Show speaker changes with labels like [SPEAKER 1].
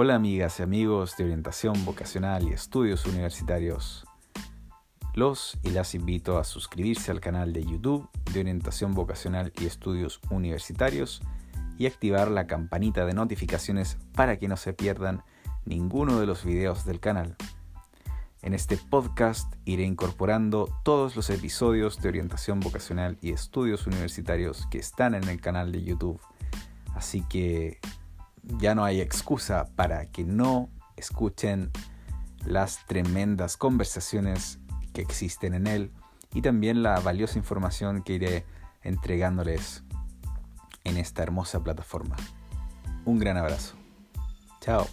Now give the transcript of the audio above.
[SPEAKER 1] Hola amigas y amigos de orientación vocacional y estudios universitarios. Los y las invito a suscribirse al canal de YouTube de orientación vocacional y estudios universitarios y activar la campanita de notificaciones para que no se pierdan ninguno de los videos del canal. En este podcast iré incorporando todos los episodios de orientación vocacional y estudios universitarios que están en el canal de YouTube. Así que ya no hay excusa para que no escuchen las tremendas conversaciones que existen en él y también la valiosa información que iré entregándoles en esta hermosa plataforma. Un gran abrazo. Chao.